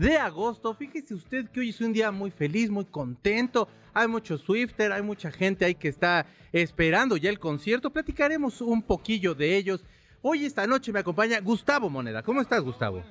de agosto. Fíjese usted que hoy es un día muy feliz, muy contento. Hay mucho Swifter, hay mucha gente ahí que está esperando ya el concierto. Platicaremos un poquillo de ellos. Hoy esta noche me acompaña Gustavo Moneda. ¿Cómo estás, Gustavo?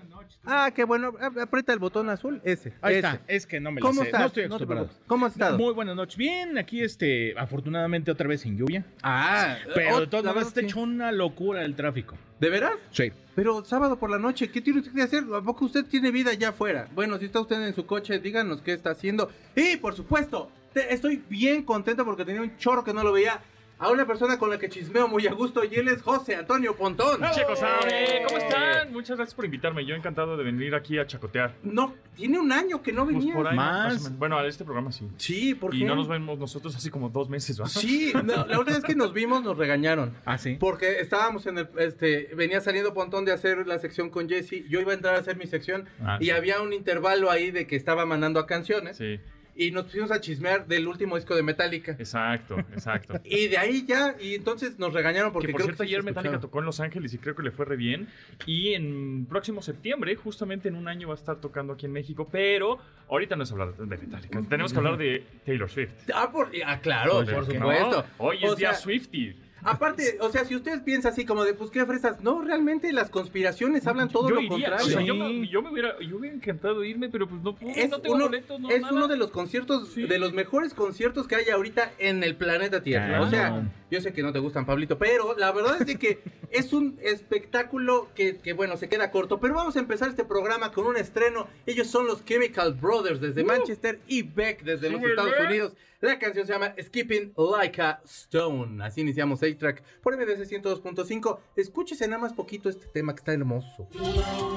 Ah, qué bueno. Aprieta el botón azul, ese. Ahí ese. está, es que no me lo ¿Cómo sé. estás? No estoy acostumbrado. ¿Cómo has estado? Muy buenas noches. Bien, aquí este, afortunadamente otra vez sin lluvia. Ah, Pero de todas maneras está hecho una locura el tráfico. ¿De veras? Sí. Pero sábado por la noche, ¿qué tiene usted que hacer? ¿A poco usted tiene vida allá afuera? Bueno, si está usted en su coche, díganos qué está haciendo. Y, por supuesto, te- estoy bien contento porque tenía un chorro que no lo veía. A una persona con la que chismeo muy a gusto y él es José Antonio Pontón. Chicos, eh, ¿cómo están? Muchas gracias por invitarme. Yo encantado de venir aquí a chacotear. No, tiene un año que no Pues venía. por ahí, Más. Bueno, a este programa sí. Sí, ¿por Y no nos vemos nosotros así como dos meses, ¿va? Sí, no, la última vez que nos vimos nos regañaron. Ah, sí. Porque estábamos en el, este, venía saliendo Pontón de hacer la sección con Jesse, yo iba a entrar a hacer mi sección Ah, y sí. había un intervalo ahí de que estaba mandando a canciones Sí, y nos pusimos a chismear del último disco de Metallica. exacto, exacto. Y de ahí ya, y entonces nos regañaron porque que por creo cierto, que ayer Metallica tocó en Los Ángeles y creo que le fue re bien. Y en próximo septiembre, justamente en un año, va a estar tocando aquí en México. Pero ahorita no es hablar de Metallica. Tenemos que hablar de Taylor Swift. Ah, por, ah, claro, Oye, por ¿no? supuesto. Hoy es O día sea, Swifty. Aparte, o sea, si usted piensa así como de, pues qué fresas, no, realmente las conspiraciones hablan todo yo lo iría, contrario. o sea, yo, Sí. me, yo me hubiera, yo hubiera encantado irme, pero pues no pude, es no tengo uno, boletos, no es nada. uno de los conciertos, Sí. de los mejores conciertos que hay ahorita en el planeta Tierra. Claro. O sea, yo sé que no te gustan, Pablito, pero la verdad es de que es un espectáculo que, que, bueno, se queda corto. Pero vamos a empezar este programa con un estreno. Ellos son los Chemical Brothers desde Manchester y Beck desde los. Estados Unidos. La canción se llama Skipping Like a Stone. Así iniciamos A-Track por MBC 102.5. Escúchese nada más poquito este tema que está hermoso.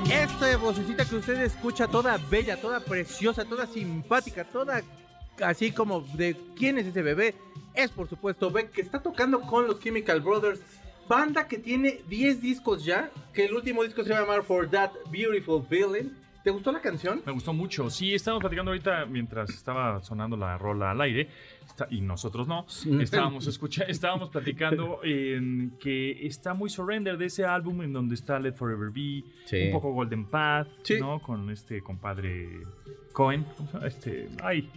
Esta vocecita que usted escucha, toda bella, toda preciosa, toda simpática, toda así como de quién es ese bebé, es por supuesto Beck, que está tocando con los Chemical Brothers. Banda que tiene 10 discos ya, que el último disco se llama For That Beautiful Feeling. ¿Te gustó la canción? Me gustó mucho. Sí, estábamos platicando ahorita mientras estaba sonando la rola al aire. está- y nosotros no. Estábamos, escucha, estábamos platicando en que está muy surrender de ese álbum en donde está Let Forever Be, Sí. un poco Golden Path, Sí. ¿no? Con este compadre Cohen. Este, ay,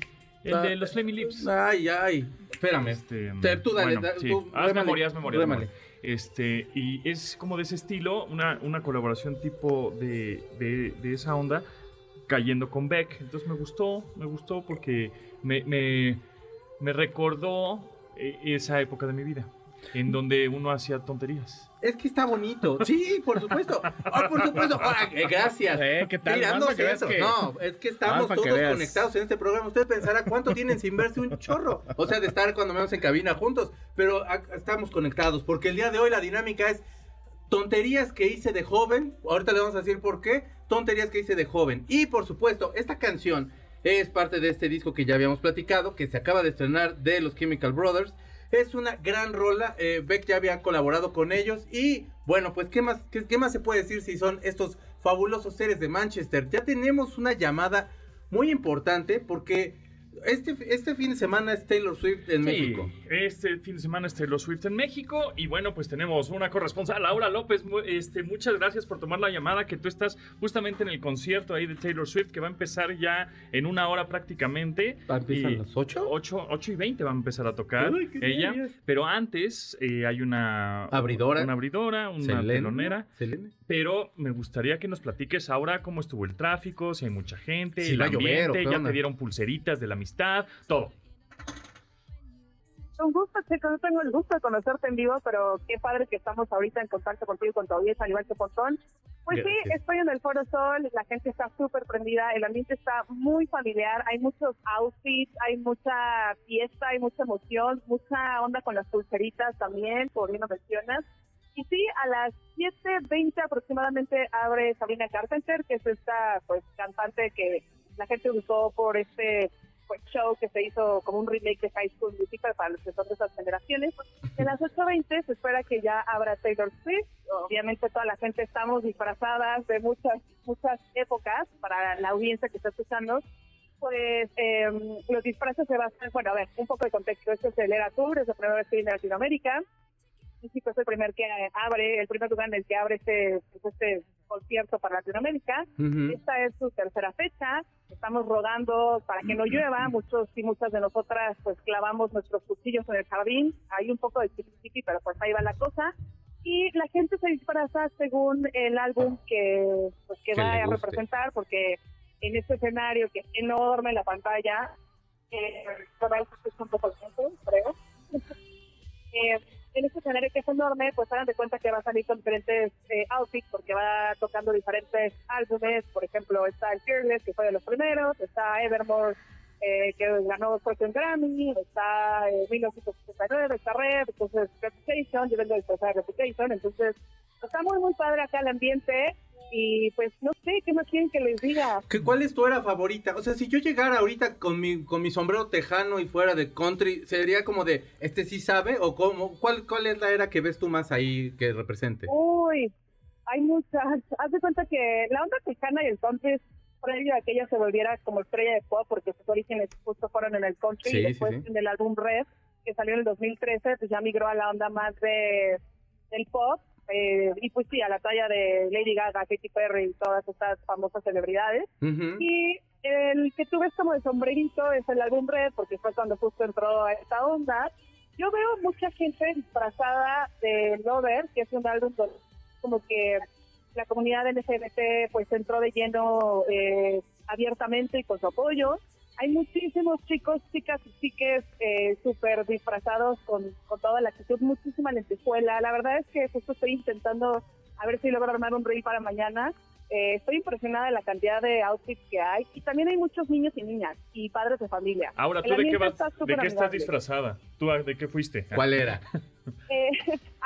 el Ah, de los Flaming Lips. Ay, ay. Espérame. Este, Te- tú dale, bueno, da- sí. tú, haz rémale, memoria, haz memoria. haz rémale. memoria. Este, y es como de ese estilo, una, una colaboración tipo de, de, esa onda, cayendo con Beck. Entonces me gustó, me gustó porque me, me, me recordó eh, esa época de mi vida, en donde uno hacía tonterías. Es que está bonito. Sí, por supuesto. Ah, por supuesto. Eh, gracias. Eh, ¿qué tal? Para que centro. que- No, es que estamos que todos veas. conectados en este programa. Usted pensará cuánto tienen sin verse un chorro. O sea, de estar cuando vemos en cabina juntos. Pero estamos conectados. Porque el día de hoy la dinámica es tonterías que hice de joven. Ahorita le vamos a decir por qué. Tonterías que hice de joven. Y por supuesto, esta canción es parte de este disco que ya habíamos platicado. Que se acaba de estrenar de los Chemical Brothers. Es una gran rola. eh, Beck ya había colaborado con ellos. Y bueno, pues, ¿qué más, qué, qué más se puede decir si son estos fabulosos seres de Manchester? Ya tenemos una llamada muy importante porque este, este fin de semana es Taylor Swift en Sí, México. Este fin de semana es Taylor Swift en México y bueno, pues tenemos una corresponsal, Laura López. Este, muchas gracias por tomar la llamada, que tú estás justamente en el concierto ahí de Taylor Swift, que va a empezar ya en una hora prácticamente. ¿Empiezan Y- las 8? 8, 8 y 20 va a empezar a tocar Uy, ella. Pero antes eh, hay una Abridora. Una abridora, una telonera. Selene. Pero me gustaría que nos platiques ahora cómo estuvo el tráfico, si hay mucha gente, Si el llover, ambiente, ¿o qué ya te dieron pulseritas de la amistad, todo. Un gusto, chicos. No tengo el gusto de conocerte en vivo, pero qué padre que estamos ahorita en contacto contigo y con tu audiencia, al igual que Pontón. Pues sí, estoy en el Foro Sol, la gente está súper prendida, el ambiente está muy familiar, hay muchos outfits, hay mucha fiesta, hay mucha emoción, mucha onda con las pulseritas también, como bien lo mencionas. Y sí, a las 7.20 aproximadamente abre Sabrina Carpenter, que es esta pues cantante que la gente ubicó por este pues, show que se hizo como un remake de High School Musical para los que son de esas generaciones. En las 8.20 se espera que ya abra Taylor Swift. Obviamente toda la gente estamos disfrazadas de muchas, muchas épocas para la audiencia que está escuchando. Pues eh, los disfraces se basan, bueno, a ver, un poco de contexto. Este es el Era Tour, es la primera vez que viene a Latinoamérica. México es el primer que abre, el primer lugar en el que abre este, pues, este concierto para Latinoamérica. Ujú. Esta es su tercera fecha. Estamos rodando para que no llueva. Muchos y muchas de nosotras pues clavamos nuestros cuchillos en el jardín. Hay un poco de chiqui pero pues ahí va la cosa. Y la gente se disfraza según el álbum que, pues, que Que va a representar, porque en este escenario que es enorme la pantalla, eh, un poco viento, creo. Eh, en este escenario que es enorme, pues hagan de cuenta que va a salir con diferentes eh, outfits porque va tocando diferentes álbumes. Por ejemplo, está el Fearless, que fue de los primeros, está Evermore, eh, que ganó que un Grammy, está eh, 1969, está Red, entonces Reputation, yo vengo de disfrazar Reputation, entonces está muy, muy padre acá el ambiente. Y pues no sé, ¿qué más quieren que les diga? ¿Qué- ¿Cuál es tu era favorita? O sea, si yo llegara ahorita con mi, con mi sombrero tejano y fuera de country, ¿sería como de, este sí sabe? ¿O cómo? ¿Cuál, cuál es la era que ves tú más ahí que represente? Uy, hay muchas. Haz de cuenta que la onda tejana y el country es previo a que ella se volviera como estrella de pop, porque sus orígenes justo fueron en el country Sí, y sí, después sí. en el álbum Red, que salió en el 2013, pues ya migró a la onda más de del pop. Eh, y pues sí, a la talla de Lady Gaga, Katy Perry y todas estas famosas celebridades. Y el que tú ves como de sombrerito es el álbum Red, porque fue cuando justo entró a esta onda. Yo veo mucha gente disfrazada de Lover, que es un álbum donde como que la comunidad LGBT pues entró de lleno eh, abiertamente y con su apoyo. Hay muchísimos chicos, chicas y chiques eh, súper disfrazados con, con toda la actitud, muchísima lentejuela. La verdad es que justo estoy intentando a ver si logro armar un reel para mañana. Eh, estoy impresionada de la cantidad de outfits que hay y también hay muchos niños y niñas y padres de familia. Ahora, ¿tú de qué, vas, está de qué estás disfrazada? ¿Tú a- de qué fuiste? ¿Cuál era? Eh,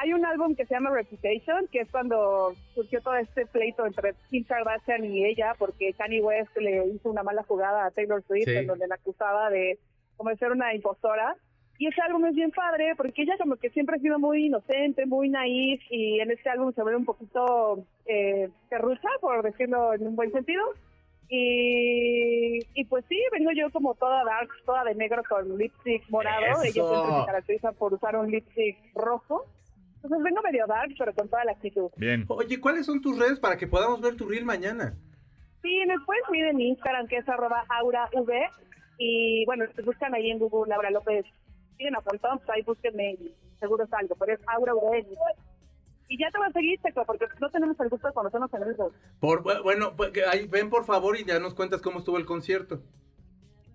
hay un álbum que se llama Reputation, que es cuando surgió todo este pleito entre Kim Kardashian y ella, porque Kanye West le hizo una mala jugada a Taylor Swift, Sí. en donde la acusaba de como de ser una impostora. Y ese álbum es bien padre, porque ella como que siempre ha sido muy inocente, muy naif, y en este álbum se ve un poquito eh, terrucha, por decirlo en un buen sentido. Y, y pues sí, vengo yo como toda dark, toda de negro con lipstick morado. Ella Eso. siempre se caracteriza por usar un lipstick rojo. Entonces vengo medio dark, pero con toda la actitud. Bien. Oye, ¿cuáles son tus redes para que podamos ver tu reel mañana? Sí, después miren mi Instagram, que es arroba aurav. Y bueno, buscan ahí en Google Laura López, piden a Fontón, pues ahí búsquenme y seguro salgo, pero es Aura V. Y ya te voy a seguir, Checo, porque no tenemos el gusto de conocernos en vivo. Por, bu- bueno, pues, que ahí ven por favor y ya nos cuentas cómo estuvo el concierto.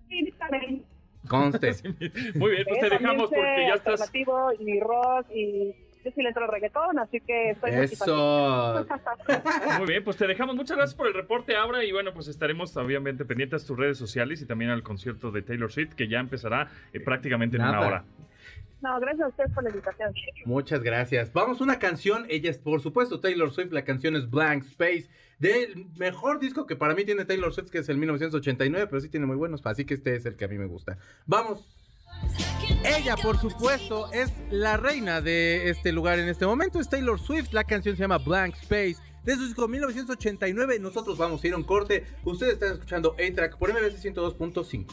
Sí, también. Conste. Muy bien, pues te dejamos porque ya estás. y rock y yo sí le entro al reggaetón, así que estoy muy Eso. Muy bien, pues te dejamos. Muchas gracias por el reporte, Abra. Y bueno, pues estaremos obviamente pendientes a tus redes sociales y también al concierto de Taylor Swift, que ya empezará eh, prácticamente en Nada. una hora. No, gracias a ustedes por la invitación. Muchas gracias. Vamos, una canción. Ella es, por supuesto, Taylor Swift. La canción es Blank Space. Del mejor disco que para mí tiene Taylor Swift, que es el 1989, pero sí tiene muy buenos. Así que este es el que a mí me gusta. Vamos. Ella, por supuesto, es la reina de este lugar en este momento. Es Taylor Swift. La canción se llama Blank Space. De su disco 1989, nosotros vamos a ir a un corte. Ustedes están escuchando A-Track por MBC 102.5.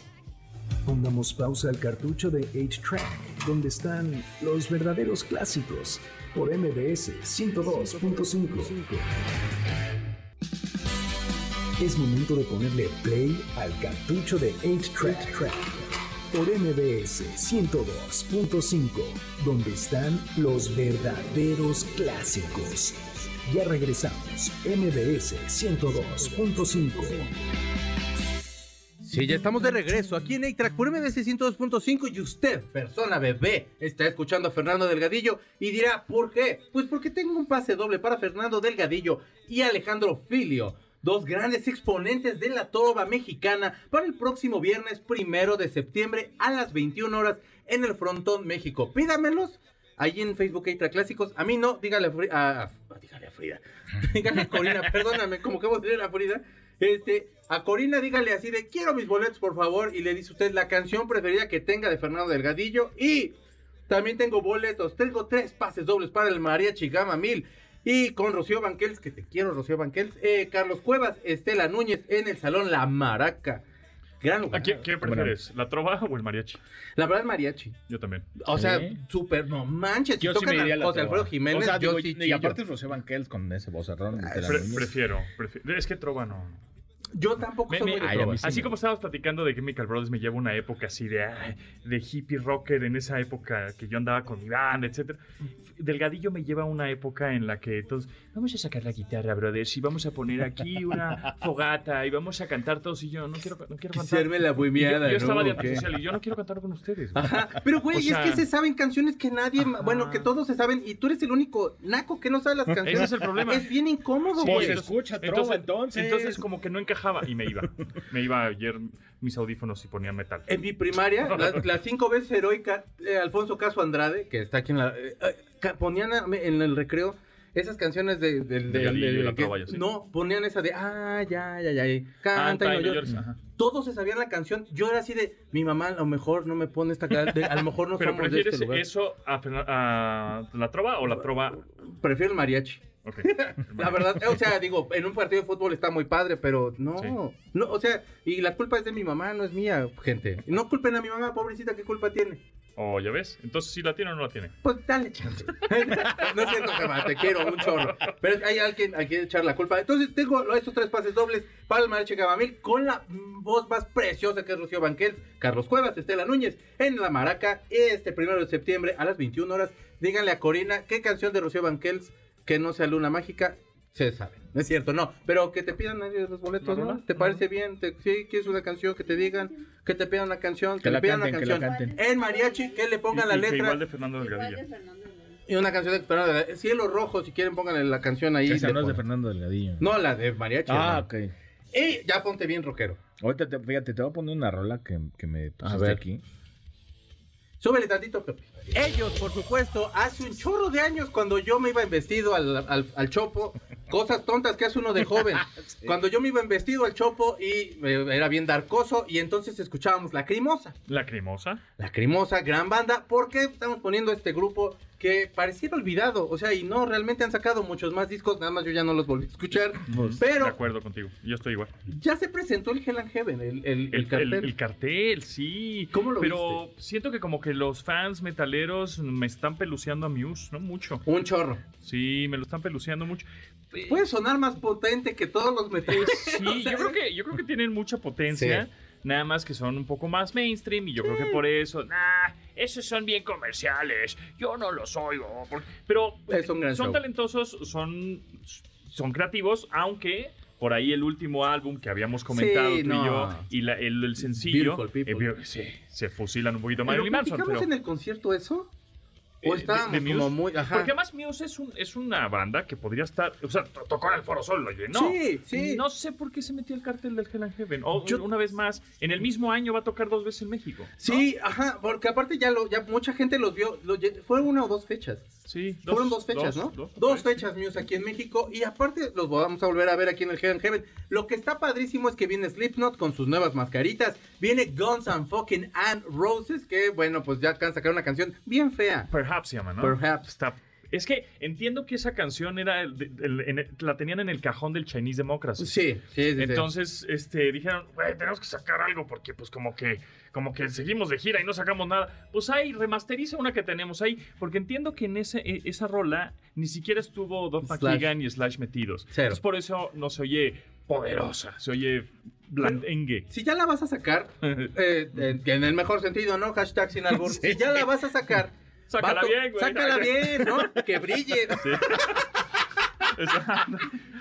Pongamos pausa al cartucho de 8-Track, donde están los verdaderos clásicos, por MBS 102.5. Es momento de ponerle play al cartucho de 8-Track, por MBS 102.5, donde están los verdaderos clásicos. Ya regresamos, MBS 102.5. Sí, ya estamos de regreso aquí en A-Track por MBC 102.5 y usted, persona bebé, está escuchando a Fernando Delgadillo y dirá, ¿por qué? Pues porque tengo un pase doble para Fernando Delgadillo y Alejandro Filio, dos grandes exponentes de la trova mexicana para el próximo viernes primero de septiembre a las 21 horas en el Frontón México. Pídamelos ahí en Facebook A-Track Clásicos. A mí no, dígale a Frida, dígale a Frida, dígale a Corina, perdóname, como que voy a decir a Frida. Este, a Corina dígale así de quiero mis boletos, por favor. Y le dice usted la canción preferida que tenga de Fernando Delgadillo. Y también tengo boletos. Tengo tres pases dobles para el Mariachi Gama 1000. Y con Rocío Banquels, que te quiero, Rocío Banquels. eh, Carlos Cuevas, Estela Núñez en el Salón La Maraca. Gran lugar. ¿A quién, qué prefieres? ¿La trova o el mariachi? La verdad, mariachi. Yo también. O sea, Sí. súper, no manches. si Yo sí me a diría la José trova. Alfredo Jiménez, O sea, yo digo, sí y chillo. aparte Rocío Banquels con ese vocerrón. de Tela Pre- Núñez. prefiero, prefiero. Es que trova no. Yo tampoco Me- soy me- muy de Ay, sí. Así como estábamos platicando de Chemical Brothers, me lleva una época así de, ay, de hippie rocker en esa época que yo andaba con mi banda, etcétera. Delgadillo me lleva a una época en la que entonces vamos a sacar la guitarra, brothers, y vamos a poner aquí una fogata y vamos a cantar todos y yo no quiero, no quiero cantar. Serme la Y yo, yo estaba ¿no? de antisocial y yo no quiero cantar con ustedes. güey. Ajá, pero güey, O es que se saben canciones que nadie, bueno, que todos se saben y tú eres el único naco que no sabe las canciones. Ese es el problema. Es bien incómodo, Sí, güey. Entonces- escucha trova entonces. Entonces como que no encajaba y me iba. Me iba ayer mis audífonos y ponía metal. En mi primaria, las, las cinco veces heroica, eh, Alfonso Caso Andrade, que está aquí en la... eh, eh, ponían en el recreo esas canciones de... del- Delgadillo, del- La que- así. no, ponían esa de... Ah, ya, ya, ya. eh, Canta Canta y no llores. Todos se sabían la canción. Yo era así de... Mi mamá a lo mejor no me pone esta... ca- de- a lo mejor no Pero somos de prefieres este lugar. eso a, la trova o la trova. Prefiero el mariachi. La verdad, o sea, digo, en un partido de fútbol está muy padre, pero no, Sí. no, o sea, y la culpa es de mi mamá, no es mía, gente. No culpen a mi mamá, pobrecita, ¿qué culpa tiene? O ya ves. Entonces, si la tiene o no la tiene. Pues dale chance. no es cierto, jefa, te quiero un chorro. Pero hay alguien a quien echar la culpa. Entonces tengo estos tres pases dobles para el Mariachi Gamamil con la voz más preciosa que es Rocío Banquel, Carlos Cuevas, Estela Núñez, en La Maraca, este primero de septiembre a las 21 horas. Díganle a Corina qué canción de Rocío Banquels que no sea Luna Mágica se sabe. No es cierto, no. Pero que te pidan ahí los boletos, No, ¿Te parece bien? ¿Te, sí, quieres una canción que te digan? Que te pidan una canción, que, Que le la pidan canten, la canción. En mariachi, que le pongan Y- la y letra. igual de Fernando Delgadillo. Y una canción de Fernando Delgadillo. Cielo Rojo, si quieren pónganle la canción ahí. Esa no es de. Fernando Delgadillo. No, la de mariachi. Ah, ok. Y ya ponte bien rockero. Ahorita, te, fíjate, te voy a poner una rola que, que me pusiste ver. aquí. Súbele tantito, Pepe. Ellos, por supuesto, hace un chorro de años cuando yo me iba en vestido al, al, al chopo, cosas tontas que hace uno de joven. Cuando yo me iba en vestido al chopo y eh, era bien darcoso y entonces escuchábamos La Crimosa. Lacrimosa. La Crimosa, gran banda, porque estamos poniendo este grupo que pareciera olvidado, o sea, y no, realmente han sacado muchos más discos, nada más yo ya no los volví a escuchar, Pues, De pero acuerdo contigo. Yo estoy igual. ya se presentó el Hell and Heaven, el, el, el El, cartel. el- el cartel, sí. ¿Cómo lo Pero siento que como que los fans metaleros me están peluceando a Muse, ¿no? Mucho. Un chorro. Sí, me lo están peluceando mucho. Puede sonar más potente que todos los metales. Sí, yo creo que, yo creo que tienen mucha potencia. Nada más que son un poco más mainstream y yo creo que por eso, nah, esos son bien comerciales. Yo no los oigo. por- Pero Es un gran son show. talentosos, son, son creativos, aunque por ahí el último álbum que habíamos comentado Sí, tú no. y yo y la- el, el sencillo, eh, sí, se fusilan un poquito ¿Pero Marilyn Manson. Pero, en el concierto eso? Eh, ¿O de- estábamos de Muse? como muy... Ajá. Porque además Muse es, un, es una banda que podría estar, o sea, to- tocó en el Foro Sol, lo llenó. Sí, sí. No sé por qué se metió el cartel del Hell and Heaven. O Yo- una vez más, en el mismo año va a tocar dos veces en México. Sí, ajá, porque aparte ya lo, ya mucha gente los vio, lo fueron una o dos fechas. Sí, Fueron dos fechas, ¿no? Dos, fechas Muse aquí en México y aparte los vamos a volver a ver aquí en el Heaven Heaven. Lo que está padrísimo es que viene Slipknot con sus nuevas mascaritas, viene Guns and Fucking and Roses, que bueno, pues ya acaban de sacar una canción bien fea. Perhaps se llama, ¿no? Perhaps. Está- Es que entiendo que esa canción era el el- la tenían en el cajón del Chinese Democracy. Sí, sí, sí. sí. Entonces, este, dijeron, güey, tenemos que sacar algo porque, pues, como que, como que seguimos de gira y no sacamos nada. Pues ahí, remasteriza una que tenemos ahí, porque entiendo que en ese, e- esa rola ni siquiera estuvo Slash. McKagan y Slash metidos. Cero. Entonces, por eso no se oye poderosa, se oye blandengue. Si ya la vas a sacar, eh, eh, en el mejor sentido, ¿no? Hashtag sin albur. Si ya la vas a sacar, Sácala bien, güey. Sácala bien, ¿no? Que brille. Exacto.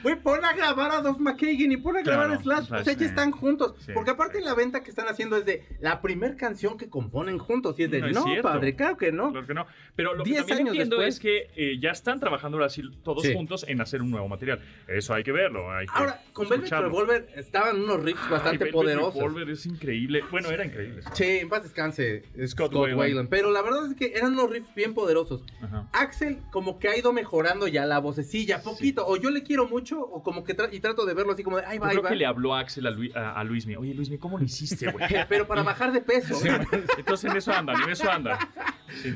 Güey, pon a grabar a Duff McKagan y pon a grabar Claro, a Slash. Slash, o sea, ya están juntos. Sí, Porque aparte la venta que están haciendo es de la primer canción que componen juntos. Y es de, No es padre, claro que no. Claro que no. Pero lo que también años entiendo después. es que eh, ya están trabajando ahora sí todos Sí. juntos en hacer un nuevo material. Eso hay que verlo. Hay que Ahora, con Velvet. Revolver estaban unos riffs Ay, bastante Velvet poderosos. Revolver es increíble. Bueno, era increíble. Sí, en paz descanse Scott, Scott. Weiland. Pero la verdad es que eran unos riffs bien poderosos. Ajá. Axel como que ha ido mejorando ya la vocecilla, poquito. O yo le quiero mucho o como que tra- y trato de verlo así como de, ay, va, creo va. que le habló Axel a, Luis, a, a Luismi. Oye, Luismi, ¿cómo lo hiciste, güey? Pero para bajar de peso. Entonces en eso andan, en eso andan.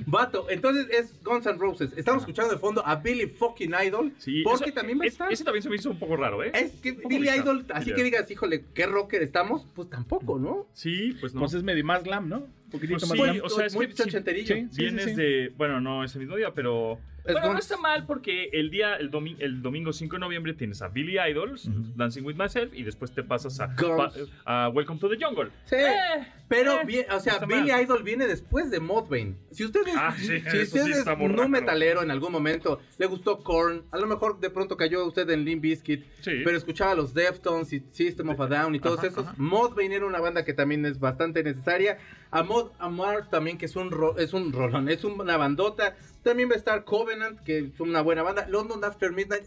Vato, entonces es Guns N' Roses. Estamos escuchando de fondo a Billy fucking Idol. Sí, porque eso- también va a estar. Ese también se me hizo un poco raro, ¿eh? Es que Billy bizarro. Idol, así que digas, híjole, qué rocker estamos, pues tampoco, ¿no? Sí, pues no. Pues es medio más glam, ¿no? Un poquitito Pues más sí, glam. o sea, es muy que sí, sí, sí, Vienes sí. de. Bueno, no ese mismo día, pero. Bueno, no está mal porque el día, el, domi- el domingo 5 de noviembre tienes a Billy Idols, Dancing with Myself, y después te pasas a, pa- a Welcome to the Jungle. Sí. Eh, Pero, eh, bien, o sea, Billy mal. Idol viene después de Mudvayne. Si ustedes, Ah, sí, si eso sí no metalero en algún momento, le gustó Korn, a lo mejor de pronto cayó usted en Limp Bizkit, Sí. pero escuchaba a los Deftones y System of a Down y todos Ajá, esos. ajá. Era una banda que también es bastante necesaria. Amod Amar también, que es un, ro- es un rolón, es una bandota. También va a estar Covenant, que es una buena banda. London After Midnight.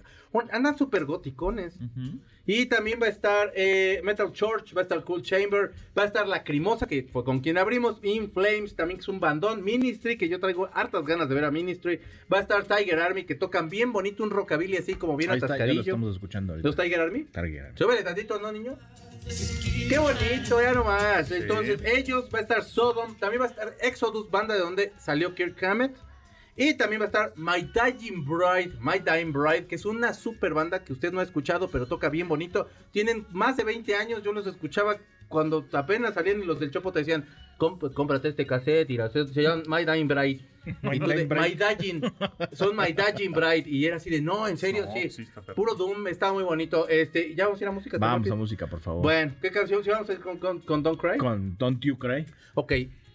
Andan súper goticones. Ujú. Y también va a estar eh, Metal Church, va a estar Cool Chamber, va a estar La Crimosa, que fue con quien abrimos, In Flames, también que es un bandón, Ministry, que yo traigo hartas ganas de ver a Ministry, va a estar Tiger Army, que tocan bien bonito un rockabilly así como bien Ahí está, ya lo atascadillo. estamos escuchando ahorita. ¿Los Tiger Army? Target. Súbele tantito, ¿no, niño? Qué bonito, ya nomás. Entonces, ellos, va a estar Sodom, también va a estar Exodus, banda de donde salió Kirk Hammett. Y también va a estar My Dying Bride, My Dying Bride, que es una super banda que usted no ha escuchado, pero toca bien bonito. Tienen más de 20 años, yo los escuchaba cuando apenas salían y los del Chopo te decían, "Comp- cómprate este cassette, y se, llaman My Dying Bride. My de. My Dying, son My Dying Bride. Y era así de, no, en serio, No, sí. sí está perfecto. Puro Doom, está muy bonito. Este, ya vamos a ir a música. Vamos ¿te a música, por favor. Bueno, ¿qué canción? ¿Sí vamos a ir con, con, con Don't Cry? Con Don't You Cry. Ok,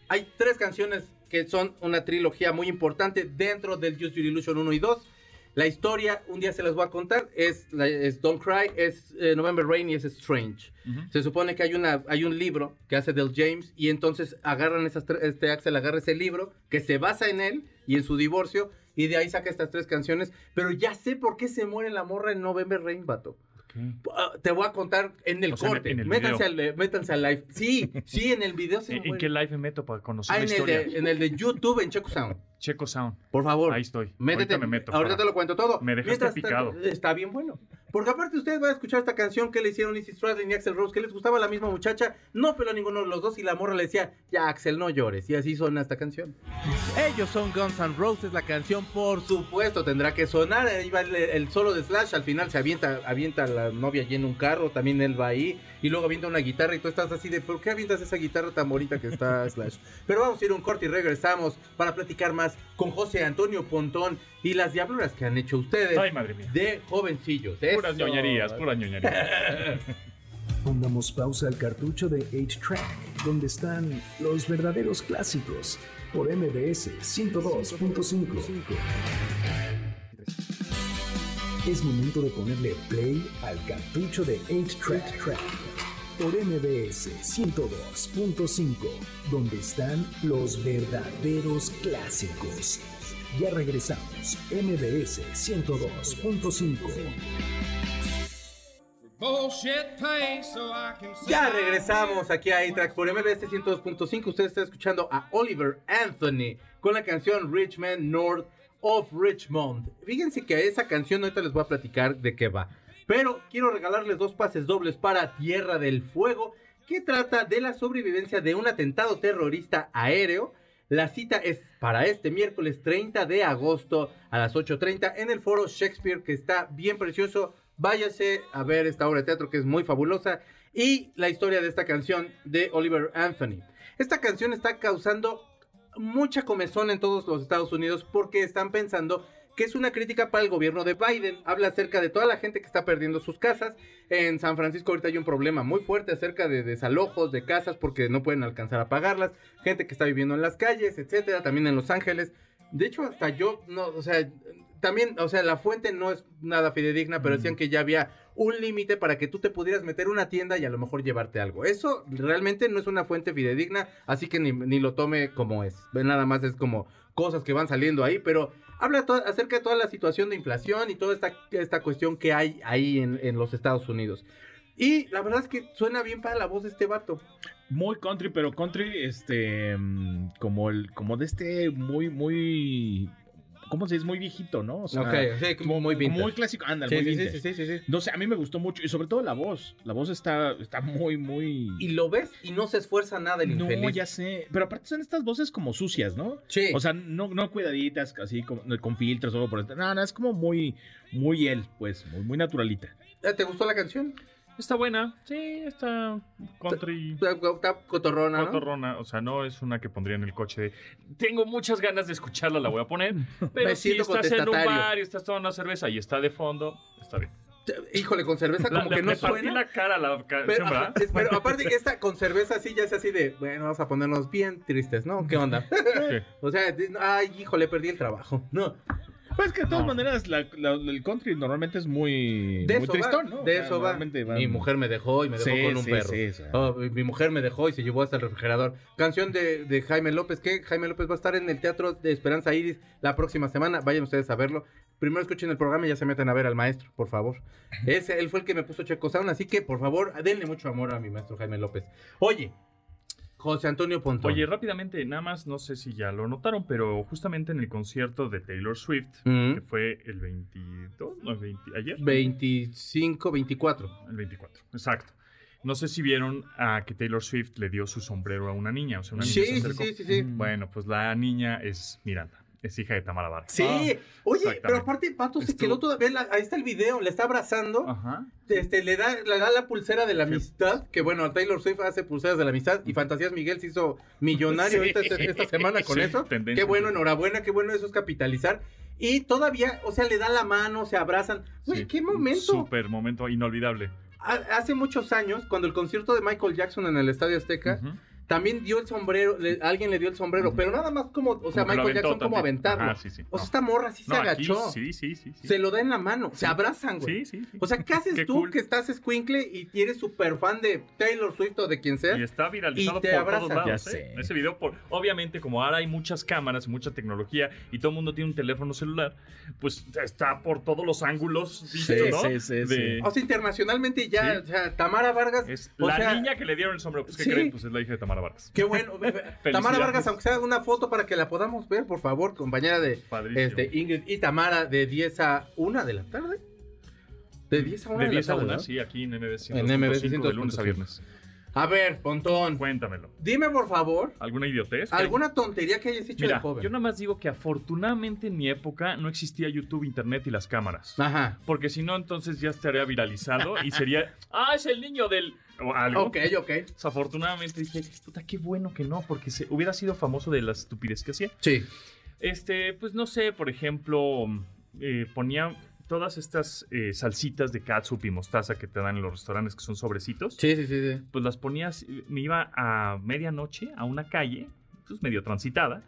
hay tres canciones que son una trilogía muy importante dentro del Use Your Illusion 1 y 2. La historia, un día se las voy a contar, es, Don't Cry, es eh, November Rain y es Strange. Se supone que hay, una, hay un libro que hace Del James y entonces agarran esas este Axel agarra ese libro que se basa en él y en su divorcio y de ahí saca estas tres canciones, pero ya sé por qué se muere la morra en November Rain, vato. Ah, te voy a contar en el O sea, en el- corte. en el métanse, al, métanse al live. Sí, sí, en el video se ¿En, en qué live me meto para conocer Ah, la en el, historia? de, en el de YouTube, en Checo Sound. Checo Sound. Por favor. Ahí estoy. Métete. Ahorita me meto. Ahorita para- te lo cuento todo. Me dejaste Mientras picado. Está bien bueno. Porque aparte ustedes van a escuchar esta canción que le hicieron Lizzy Stradlin y Axel Rose, que les gustaba a la misma muchacha. No peló a ninguno de los dos y la morra le decía, ya Axel, no llores. Y así suena esta canción. Ellos son Guns N' Roses, la canción por supuesto tendrá que sonar. Ahí va el, el solo de Slash, al final se avienta, avienta a la novia allí en un carro, también él va ahí. Y luego avienta una guitarra y tú estás así de, ¿por qué avientas esa guitarra tan bonita que está Slash? Pero vamos a ir a un corte y regresamos para platicar más con José Antonio Pontón y las diabluras que han hecho ustedes Ay, madre mía. de jovencillos. Puras Eso. ñoñerías, puras ñoñerías. Pongamos pausa al cartucho de 8-Track, donde están los verdaderos clásicos, por MBS 102.5. Es momento de ponerle play al cartucho de 8-Track, por MBS 102.5, donde están los verdaderos clásicos. Ya regresamos, MBS 102.5. Bullshit pays so I can Ya regresamos aquí a A-Track por MBS 102.5. Usted está escuchando a Oliver Anthony con la canción Richmond North of Richmond. Fíjense que esa canción ahorita les voy a platicar de qué va. Pero quiero regalarles dos pases dobles para Tierra del Fuego, que trata de la sobrevivencia de un atentado terrorista aéreo. La cita es para este miércoles 30 de agosto a las 8.30 en el foro Shakespeare, que está bien precioso. Váyase a ver esta obra de teatro que es muy fabulosa. Y la historia de esta canción de Oliver Anthony. Esta canción está causando mucha comezón en todos los Estados Unidos porque están pensando que es una crítica para el gobierno de Biden. Habla acerca de toda la gente que está perdiendo sus casas. En San Francisco ahorita hay un problema muy fuerte acerca de desalojos de casas porque no pueden alcanzar a pagarlas. Gente que está viviendo en las calles, etcétera. También en Los Ángeles. De hecho, hasta yo, no, o sea, también, o sea, la fuente no es nada fidedigna, pero decían que ya había un límite para que tú te pudieras meter una tienda y a lo mejor llevarte algo. Eso realmente no es una fuente fidedigna, así que ni, ni lo tome como es. Nada más es como cosas que van saliendo ahí, pero habla acerca de toda la situación de inflación y toda esta, esta cuestión que hay ahí en, en los Estados Unidos. Y la verdad es que suena bien para la voz de este vato. Muy country, pero country, este, mm, como el, como de este, muy, muy, ¿cómo se dice? Muy viejito, ¿no? O sea, Ok, sí, como muy vintage. muy clásico, anda, Sí, muy sí, sí, vintage. sí, sí, sí, sí. No sé, a mí me gustó mucho y sobre todo la voz. La voz está, está muy, muy... Y lo ves y no se esfuerza nada el no, infeliz. ya sé. Pero aparte son estas voces como sucias, ¿no? Sí. O sea, no, no cuidaditas, así como, con filtros o algo por esto. No, no, es como muy, muy él, pues, muy, muy naturalita. ¿te gustó la canción? Está buena, sí, está country. Está está cotorrona, ¿no? Cotorrona, o sea, no es una que pondría en el coche de tengo muchas ganas de escucharla, la voy a poner. Pero Me si estás en un bar y estás tomando una cerveza y está de fondo, está bien. Híjole, con cerveza La- como que no le partí suena. la cara la Pero, ¿verdad? ajá, es- pero aparte que esta con cerveza así ya es así de, bueno, vamos a ponernos bien tristes, ¿no? ¿Qué onda? Sí. o sea, ay, híjole, perdí el trabajo. No, Pues que de todas No. maneras, la- la- el country normalmente es muy, de muy eso tristón, va, ¿no? O de sea, eso va. Mi mujer me dejó y me dejó Sí, con un sí, perro. sí. Oh, mi mi mujer me dejó y se llevó hasta el refrigerador. Canción de, de Jaime López, que Jaime López va a estar en el Teatro de Esperanza Iris la próxima semana. Vayan ustedes a verlo. Primero escuchen el programa y ya se meten a ver al maestro, por favor. Ese, él fue el que me puso Checo Sound, así que por favor, denle mucho amor a mi maestro Jaime López. Oye, José Antonio Pontón. Oye, rápidamente, nada más, no sé si ya lo notaron, pero justamente en el concierto de Taylor Swift, Mm. que fue el 22, no, el 20, ayer, 25, 24. el 24, exacto. No sé si vieron a que Taylor Swift le dio su sombrero a una niña, o sea, una niña Sí, se sí, acercó. sí, sí, sí. Bueno, pues la niña es Miranda, es hija de Tamara Vargas. Sí, Ah, oye, pero aparte Pato se Estuvo- quedó todavía, la- ahí está el video, le está abrazando, Ajá. este, le da, le da la pulsera de la Sí. amistad, que bueno, Taylor Swift hace pulseras de la amistad y Fantasías Miguel se hizo millonario Sí. esta, semana con Sí, eso. tendencia. Qué bueno, enhorabuena, qué bueno eso es capitalizar. Y todavía, o sea, le da la mano, se abrazan. Güey, Sí. qué momento. Súper momento inolvidable. Ha- Hace muchos años, cuando el concierto de Michael Jackson en el Estadio Azteca. También dio el sombrero, le- alguien le dio el sombrero, pero nada más como, o sea, Como Michael Jackson como aventarlo. Ajá, sí, sí. O sea, esta morra sí se No, agachó. sí, sí, sí, sí. Se lo da en la mano, se abrazan, güey. Sí, sí, sí. O sea, ¿qué haces Qué tú cool. que estás escuincle y eres súper fan de Taylor Swift o de quien sea? Y está viralizado Y te por abrazan. todos lados. Ya ¿eh? sé. Ese video, por, obviamente, como ahora hay muchas cámaras mucha tecnología y todo el mundo tiene un teléfono celular, pues está por todos los ángulos, Sí, ¿no? sí, sí, De- O sea, internacionalmente ya, Sí. o sea, Tamara Vargas. Es o la sea, niña que le dieron el sombrero. Pues, ¿qué sí. creen? Pues es la hija de Tamara Vargas. Qué bueno. Tamara Vargas, aunque sea una foto para que la podamos ver, por favor, compañera de Padrísimo. este, Ingrid y Tamara de 10 a 1 de la tarde. De 10 a 1 de de, 10 la a tarde. 1, ¿no? sí, aquí en MBS En 102.5 MBS de lunes a 102.5. viernes. A ver, Pontón, Cuéntamelo. dime por favor, ¿Alguna idiotez? alguna tontería que hayas hecho Mira, de joven. yo nada más digo que afortunadamente en mi época no existía YouTube, Internet y las cámaras. Ajá. Porque si no, entonces ya estaría viralizado y sería, ah, es el niño del... o algo. Ok, ok. Desafortunadamente dije, puta, qué bueno que no, porque se, hubiera sido famoso de las estupidez que hacía. Sí. Este, pues no sé, por ejemplo, eh, ponía todas estas eh, salsitas de catsup y mostaza que te dan en los restaurantes que son sobrecitos. Sí, sí, sí, sí. Pues las ponías, me iba a medianoche a una calle, pues medio transitada,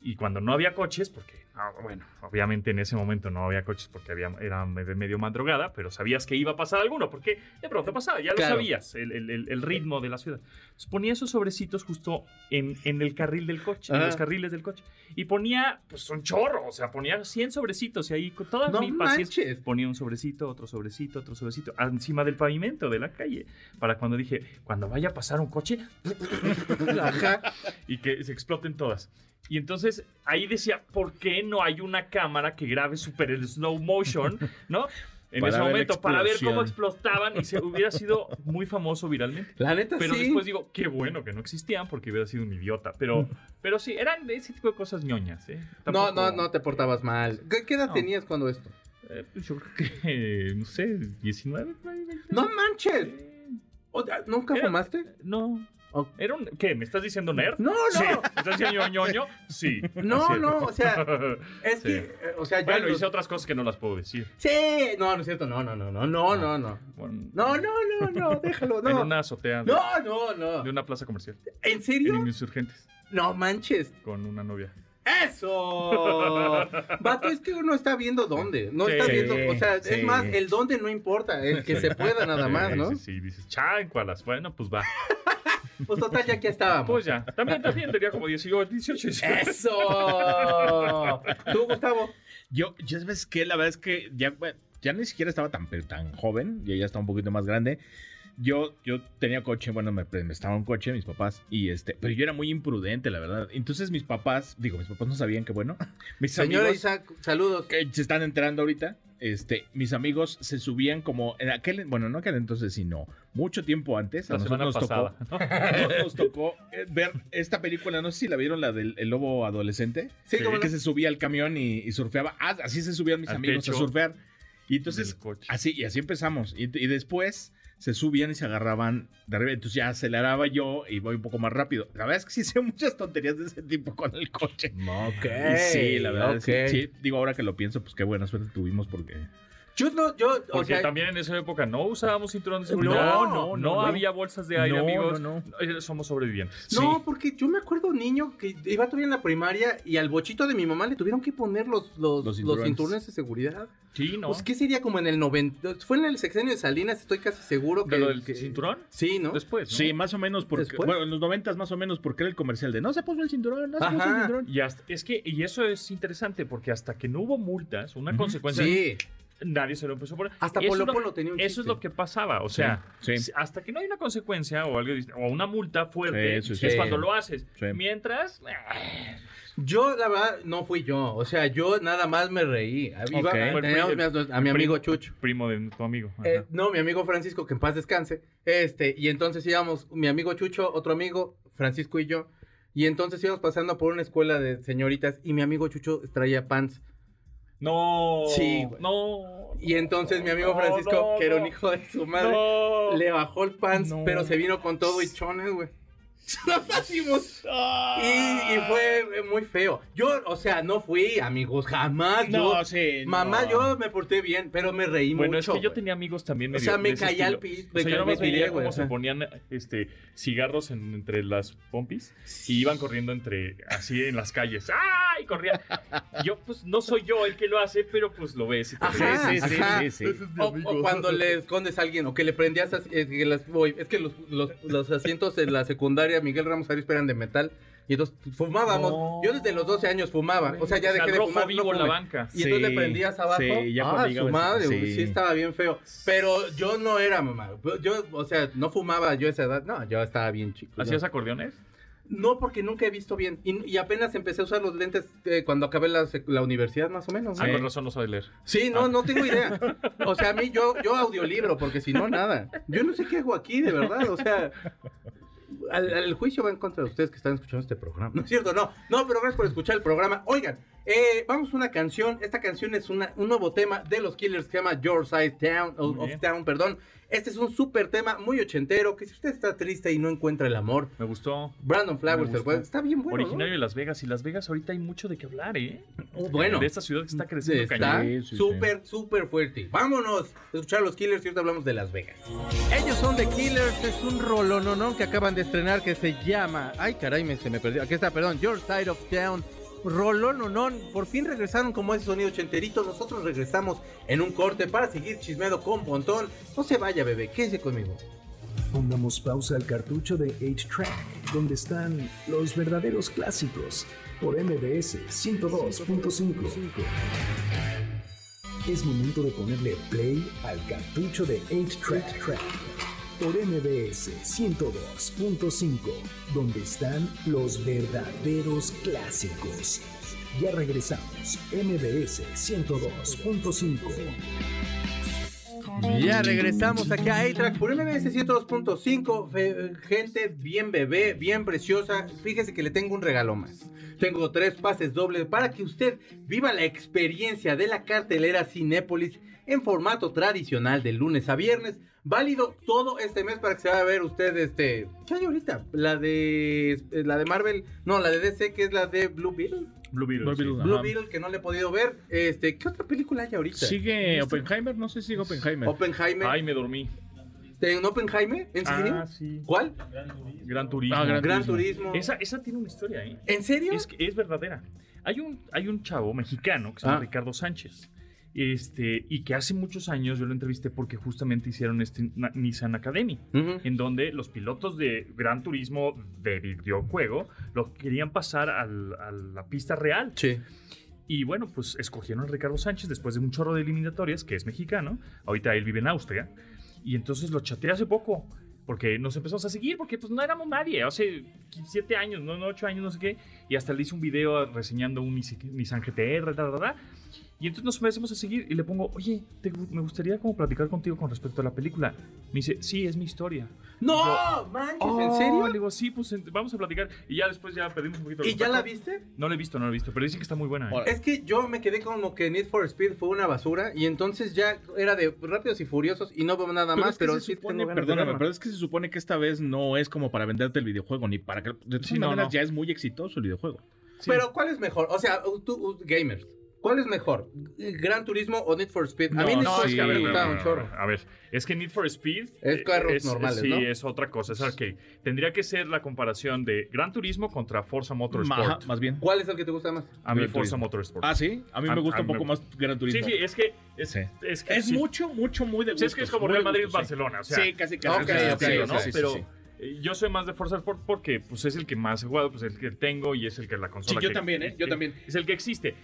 y cuando no había coches, porque, bueno, obviamente en ese momento no había coches porque había, era medio madrugada, pero sabías que iba a pasar alguno, porque de pronto pasaba, ya lo Claro. sabías, el, el- el- ritmo de la ciudad. Entonces ponía esos sobrecitos justo en, en el carril del coche, en Ajá. los carriles del coche, y ponía, pues, un chorro, o sea, ponía 100 sobrecitos, y ahí con toda No mi paciencia manches. ponía un sobrecito, otro sobrecito, otro sobrecito, encima del pavimento de la calle, para cuando dije, cuando vaya a pasar un coche, y que se exploten todas. Y entonces ahí decía, ¿por qué no hay una cámara que grabe super el slow motion, ¿no? En Para ese momento, para ver cómo explotaban y se hubiera sido muy famoso viralmente. La neta Pero sí. después digo, qué bueno que no existían porque hubiera sido un idiota. Pero, pero sí, eran de ese tipo de cosas ñoñas, ¿eh? No, Tampoco- no, no te portabas mal. ¿Qué, qué edad No. tenías cuando esto? Eh, pues yo creo que, no sé, 19, por ahí, 20. No manches. Eh, ¿Nunca Era- fumaste? No. ¿Era un, ¿Qué? ¿Me estás diciendo nerd? No, Sí. no. ¿Me estás diciendo ñoño? Sí. No, no, o sea, Es que, eh, o sea, ya. Bueno, los- hice otras cosas que no las puedo decir. Sí, no, no es cierto. No, no, no, no, no, no, no. Bueno, No, no, no, no, déjalo, En no. una azotea de, No, no, no. de una plaza comercial. ¿En En serio? Insurgentes. No manches. Con una novia. ¡Eso! Vato, es que uno está viendo dónde. No está viendo. O sea, sí. es más, el dónde no importa. El que se pueda nada más, ¿no? Sí, sí, dices, chancualas. Bueno, pues va. Pues total, ya aquí estábamos. Pues ya. También, también tenía como 18, 18. 19. ¡Eso! ¿Tú, Gustavo? Yo, ya sabes que la verdad es que ya, ya ni siquiera estaba tan, tan joven, ya, ya estaba un poquito más grande. yo, yo tenía coche, bueno, me prestaban un coche mis papás, y este, pero yo era muy imprudente, la verdad. Entonces mis papás, digo, mis papás no sabían que, bueno, mis Señora amigos Isaac, saludos. que se están enterando ahorita, este, mis amigos se subían como en aquel, bueno, no aquel entonces, sino mucho tiempo antes. a La nosotros semana nos pasada. Tocó, nos tocó eh, ver esta película, no sé si la vieron, la del el lobo adolescente. Sí, como que se subía al camión y, y surfeaba. Ah, así se subían mis Al amigos a surfear. Y entonces, así, y así empezamos. Y, y después se subían y se agarraban de arriba. Entonces ya aceleraba yo y voy un poco más rápido. La verdad es que sí hice muchas tonterías de ese tipo con el coche. Ok. Sí, la verdad, sí, ok. sí. Digo, ahora que lo pienso, pues qué buena suerte tuvimos porque... Yo no, yo, o Porque sea, también en esa época no usábamos cinturón de seguridad. No, No, no, no, no. había bolsas de aire, No, amigos. no, Eh, Somos sobrevivientes. No, Sí. porque yo me acuerdo niño que iba todavía en la primaria y al bochito de mi mamá le tuvieron que poner los, los, Los los cinturones. de seguridad. Sí, ¿no? Pues, ¿qué sería como en el 90? Fue en el sexenio de Salinas, estoy casi seguro que... ¿De lo del que- cinturón? Sí, ¿no? Después, ¿no? Sí, más o menos porque... Después. Bueno, en los noventas más o menos porque era el comercial de no se puso el cinturón, no se puso el Ajá. cinturón. Y hasta- es que, y eso es interesante, porque hasta que no hubo multas, una consecuencia, Sí. Nadie se lo empezó a poner. Hasta Eso Polo lo- Polo tenía un Eso chiste. es lo que pasaba, o sea, Sí, sí. si- hasta que no hay una consecuencia o algo o una multa fuerte, Sí, sí, sí. es cuando lo haces. Sí. Mientras, eh, Yo, la verdad, no fui yo. O sea, yo nada más me reí. Iba- Ok. teníamos Fue- a mi amigo primo- Chucho. primo de tu amigo. Eh, no, mi amigo Francisco, que en paz descanse. Este, y entonces íbamos, mi amigo Chucho, otro amigo, Francisco y yo. Y entonces íbamos pasando por una escuela de señoritas y mi amigo Chucho traía pants. No, Sí, güey. no. Y entonces mi amigo Francisco, no, que era un hijo de su madre, le bajó el pants, pero se vino con todo y chones, güey. Hicimos. Y, y fue muy feo. Yo, o sea, no fui, amigos, jamás. No, yo, sí. mamá, no. yo me porté bien, pero me reí Bueno, mucho. es que yo tenía amigos también O medio sea, me caía al piso. O sea, yo me nomás tiré, veía güey, cómo o se ponían este, cigarros en- entre las pompis y iban corriendo entre, así en las calles. ¡Ah! Y corrían. Yo, pues, no soy yo el que lo hace, pero pues lo ves. Ajá, ríes. Sí, sí, ajá. sí, sí, sí. O, o cuando le escondes a alguien o que le prendías así, es que, las- es que los, los- los asientos en la secundaria Miguel Ramos Arias eran de metal y entonces fumábamos. No. Yo desde los 12 años fumaba, o sea, ya O sea, dejé de fumar. vivo no en la banca. Y entonces Sí, le prendías abajo. sí, ya ah, su madre, sí. sí. estaba bien feo. Pero yo no era mamá. Yo, o sea, no fumaba yo a esa edad. No, yo estaba bien chico. ¿Hacías no. acordeones? No, porque nunca he visto bien. Y, y apenas empecé a usar los lentes eh, cuando acabé la, universidad, más o menos. ¿no? Ah, con razón no sabe leer. Sí, no, no tengo idea. O sea, a mí yo, yo audiolibro, porque si no, nada. Yo no sé qué hago aquí, de verdad. O sea, al, al juicio va en contra de ustedes que están escuchando este programa. No es cierto, no. No, pero gracias por escuchar el programa. Oigan, eh, vamos a una canción. Esta canción es una, un nuevo tema de los Killers que se llama Your Side Town, of. Town, perdón. Este es un súper tema muy ochentero, que si usted está triste y no encuentra el amor, Me gustó. Brandon Flowers, el gustó. güey, está bien bueno. ¿no? Originario de Las Vegas. Y Las Vegas ahorita hay mucho de qué hablar, ¿eh? Bueno. De esta ciudad que está creciendo Está cañón. Sí, sí, súper, súper fuerte. Vámonos a escuchar a los Killers y ahorita hablamos de Las Vegas. Ellos son The Killers, es un rolononón que acaban de estrenar que se llama. Ay, caray, me, se me perdió. Aquí está, perdón. Your Side of Town. Rolononón. Por fin regresaron como ese sonido ochenterito. Nosotros regresamos en un corte para seguir chismeando con Pontón. No se vaya, bebé, quédese conmigo. Pongamos pausa al cartucho de 8-Track, donde están los verdaderos clásicos, por MBS 102.5. Es momento de ponerle play al cartucho de 8-Track, por MBS 102.5, donde están los verdaderos clásicos. Ya regresamos, MBS 102.5. Ya regresamos aquí a A-Track por MBS 102.5. Fe- Gente bien bebé, bien preciosa. Fíjese que le tengo un regalo más. Tengo tres pases dobles para que usted viva la experiencia de la cartelera Cinépolis en formato tradicional de lunes a viernes. Válido todo este mes para que se vaya a ver usted este. ¿Qué hay ahorita? La de. La de Marvel. No, la de DC, que es la de Blue Beetle. Blue Beetle. Blue sí. Beetle. Blue Ajá. Beetle, que no le he podido ver. Este, ¿qué otra película hay ahorita? ¿Sigue Oppenheimer? No sé si sigue Oppenheimer. Oppenheimer. Ay, me dormí. ¿En Oppenheimer? ¿En serio? Ah, sí. ¿Cuál? Gran Turismo. Ah, Gran Gran Turismo. Esa, esa tiene una historia, ¿eh? ¿En serio? Es, que es verdadera. Hay un, hay un chavo mexicano que se llama Ah. Ricardo Sánchez. Este, y que hace muchos años yo lo entrevisté porque justamente hicieron este Nissan Academy, Ujú. en donde los pilotos de Gran Turismo de videojuego los querían pasar al- a la pista real. Sí. Y bueno, pues escogieron a Ricardo Sánchez después de un chorro de eliminatorias, que es mexicano. Ahorita él vive en Austria. Y entonces lo chateé hace poco. Porque nos empezamos a seguir, porque pues no éramos nadie. Hace 7 años, no, no 8 años, no sé qué. Y hasta le hice un video reseñando un Nis- Nissan GTR, da, da, da. Y entonces nos empezamos a seguir y le pongo, oye, te me gustaría como platicar contigo con respecto a la película. Me dice, sí, es mi historia. ¡No! ¡Manches! ¿En Oh, serio? Le digo, sí, pues vamos a platicar. Y ya después ya perdimos un poquito ¿Y ya la viste? No la he visto, no la he visto, pero dicen que está muy buena. ¿eh? Es que yo me quedé como que Need for Speed fue una basura y entonces ya era de Rápidos y Furiosos y no veo nada Pero más, es que pero se sí supone, perdóname, pero es que se supone que esta vez no es como para venderte el videojuego, ni para que... De todas Sí, no, maneras, no. ya es muy exitoso el videojuego. Sí. Pero ¿cuál es mejor? O sea, tú, gamers, ¿cuál es mejor? ¿Gran Turismo o Need for Speed? A mí No, Need no, for es que Speed me no, un chorro. A ver, es que Need for Speed Es eh, carros normales, sí, ¿no? es otra cosa, es arcade. Tendría que ser la comparación de Gran Turismo contra Forza Motorsport. Ajá, más bien. ¿Cuál es el que te gusta más? A mí Gran Forza Turismo. Motorsport. Ah, sí. A mí me gusta a un poco me- más Gran Turismo. sí, sí, es que es, Sí. es, que Es sí. mucho, mucho, muy de Sí, gusto. es que es como Real Madrid-Barcelona, o sea, sí, casi, casi. Ok, casi, ok, sí, ok. ¿no? Sí, sí, pero sí. eh, yo soy más de Forza Sport porque pues, es el que más he jugado, pues es el que tengo y es el que la consola. Sí, yo que- también, ¿eh? Yo que- también. Es el que existe.